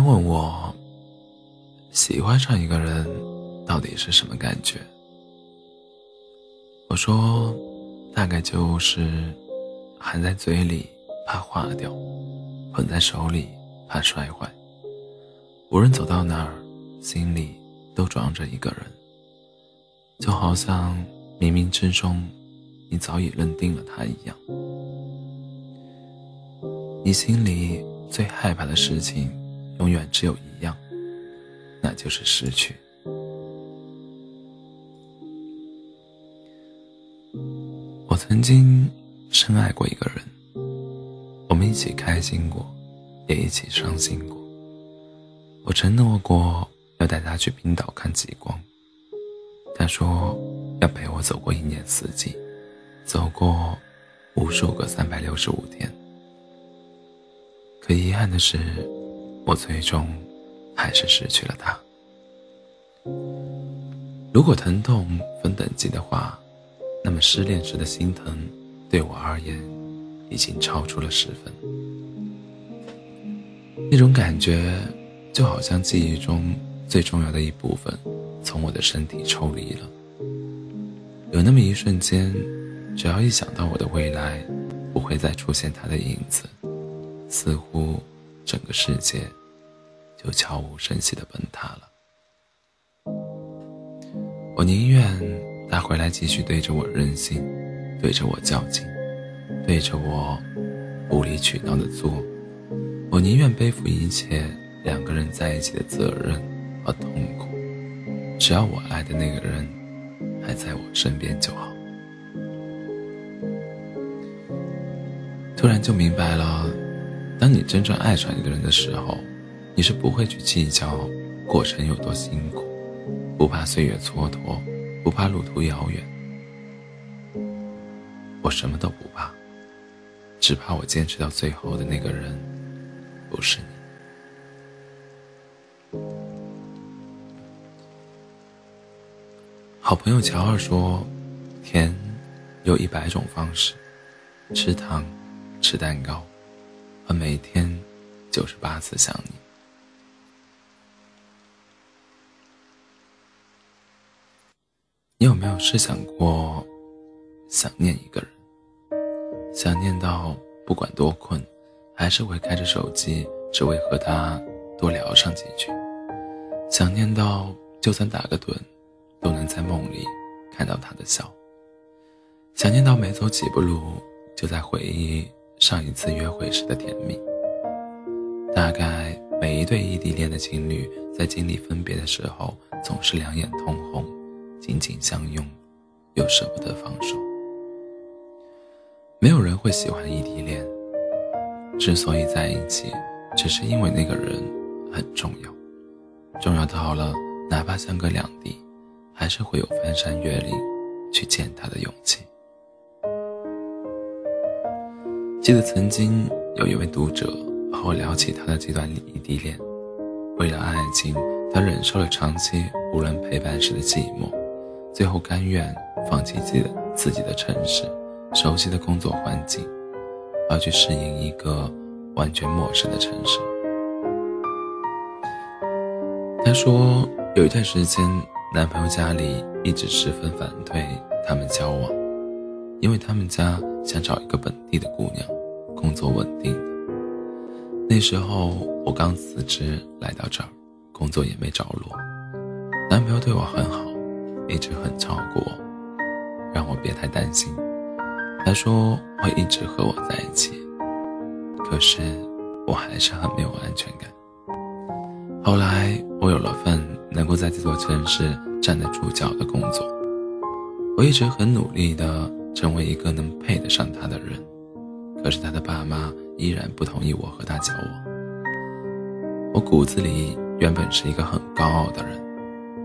人问我，喜欢上一个人到底是什么感觉？我说，大概就是含在嘴里怕化掉，捧在手里怕摔坏。无论走到哪儿，心里都装着一个人，就好像冥冥之中你早已认定了他一样。你心里最害怕的事情。永远只有一样，那就是失去。我曾经深爱过一个人，我们一起开心过，也一起伤心过。我承诺过要带他去冰岛看极光，他说要陪我走过一年四季，走过无数个三百六十五天。可遗憾的是。我最终还是失去了他。如果疼痛分等级的话，那么失恋时的心疼，对我而言，已经超出了十分。那种感觉，就好像记忆中最重要的一部分，从我的身体抽离了。有那么一瞬间，只要一想到我的未来不会再出现他的影子，似乎。整个世界就悄无声息的崩塌了。我宁愿他回来继续对着我任性，对着我较劲，对着我无理取闹的做。我宁愿背负一切两个人在一起的责任和痛苦，只要我爱的那个人还在我身边就好。突然就明白了。当你真正爱上一个人的时候，你是不会去计较过程有多辛苦，不怕岁月蹉跎，不怕路途遥远。我什么都不怕，只怕我坚持到最后的那个人不是你。好朋友乔二说：“甜，有一百种方式，吃糖，吃蛋糕。”每天九十八次想你，你有没有试想过想念一个人？想念到不管多困，还是会开着手机，只为和他多聊上几句。想念到就算打个盹，都能在梦里看到他的笑。想念到没走几步路，就在回忆。上一次约会时的甜蜜，大概每一对异地恋的情侣在经历分别的时候，总是两眼通红，紧紧相拥，又舍不得放手。没有人会喜欢异地恋，之所以在一起，只是因为那个人很重要，重要到了哪怕相隔两地，还是会有翻山越岭去见他的勇气。记得曾经有一位读者和我聊起他的这段异地恋，为了爱情，他忍受了长期无人陪伴时的寂寞，最后甘愿放弃自己的自己的城市、熟悉的工作环境，而去适应一个完全陌生的城市。他说，有一段时间，男朋友家里一直十分反对他们交往，因为他们家。想找一个本地的姑娘，工作稳定。那时候我刚辞职来到这儿，工作也没着落。男朋友对我很好，一直很照顾我，让我别太担心。他说会一直和我在一起。可是我还是很没有安全感。后来我有了份能够在这座城市站得住脚的工作，我一直很努力的。成为一个能配得上他的人，可是他的爸妈依然不同意我和他交往。我骨子里原本是一个很高傲的人，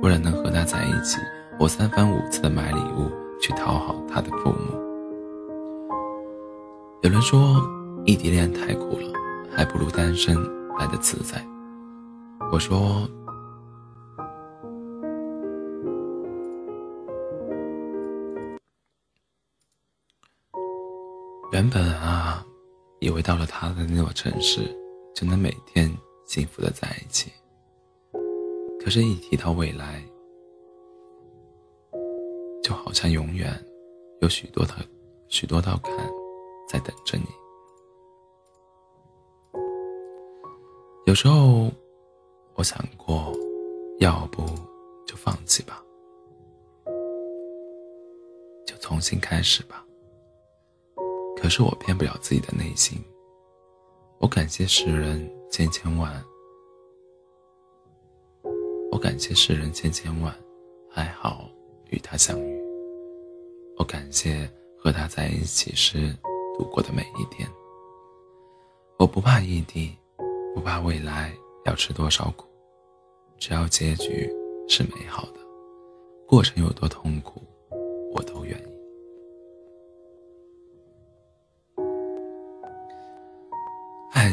为了能和他在一起，我三番五次的买礼物去讨好他的父母。有人说异地恋太苦了，还不如单身来的自在。我说。原本啊，以为到了他的那座城市，就能每天幸福的在一起。可是，一提到未来，就好像永远有许多的许多道坎在等着你。有时候，我想过，要不就放弃吧，就重新开始吧。可是我骗不了自己的内心。我感谢世人千千万，我感谢世人千千万，还好与他相遇。我感谢和他在一起时度过的每一天。我不怕异地。不怕未来要吃多少苦，只要结局是美好的，过程有多痛苦，我都愿意。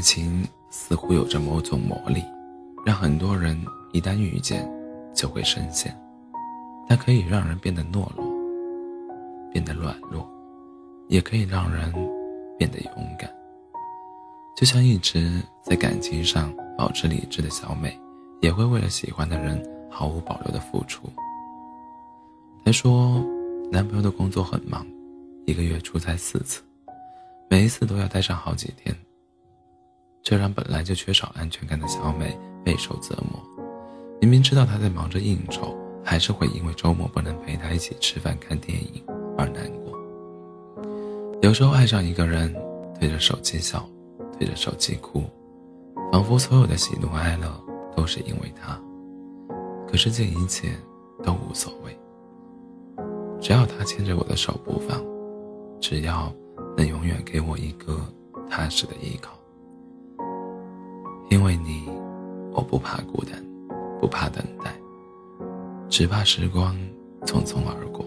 情似乎有着某种魔力，让很多人一旦遇见就会深陷。它可以让人变得懦弱，变得软弱，也可以让人变得勇敢。就像一直在感情上保持理智的小美，也会为了喜欢的人毫无保留的付出。她说，男朋友的工作很忙，一个月出差四次，每一次都要待上好几天。这让本来就缺少安全感的小美备受折磨。明明知道他在忙着应酬，还是会因为周末不能陪他一起吃饭看电影而难过。有时候爱上一个人，对着手机笑。对着手机哭，仿佛所有的喜怒哀乐都是因为他。可是这一切都无所谓，只要他牵着我的手不放，只要能永远给我一个踏实的依靠。因为你，我不怕孤单，不怕等待，只怕时光匆匆而过，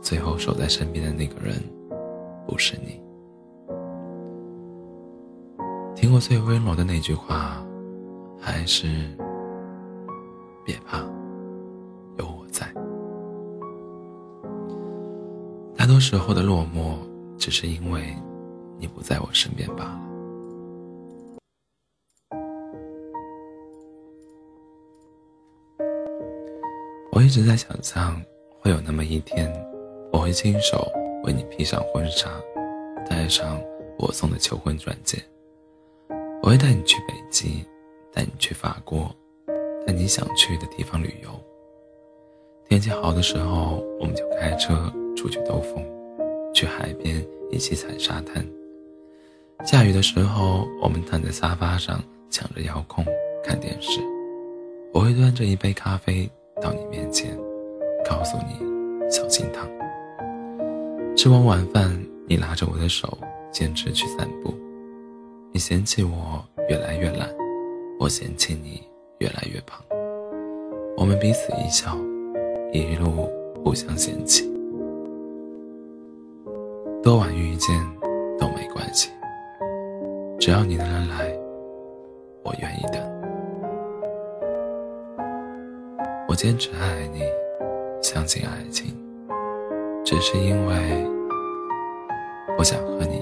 最后守在身边的那个人，不是你。听过最温柔的那句话，还是别怕，有我在。大多时候的落寞，只是因为你不在我身边罢了。我一直在想象，会有那么一天，我会亲手为你披上婚纱，戴上我送的求婚钻戒。我会带你去北极，带你去法国，带你想去的地方旅游。天气好的时候，我们就开车出去兜风，去海边一起踩沙滩。下雨的时候，我们躺在沙发上抢着遥控看电视。我会端着一杯咖啡到你面前，告诉你小心烫。吃完晚饭，你拉着我的手，坚持去散步。你嫌弃我越来越懒，我嫌弃你越来越胖。我们彼此一笑，一路互相嫌弃。多晚遇见都没关系，只要你能来，我愿意坚持爱你，相信爱情，只是因为我想和你。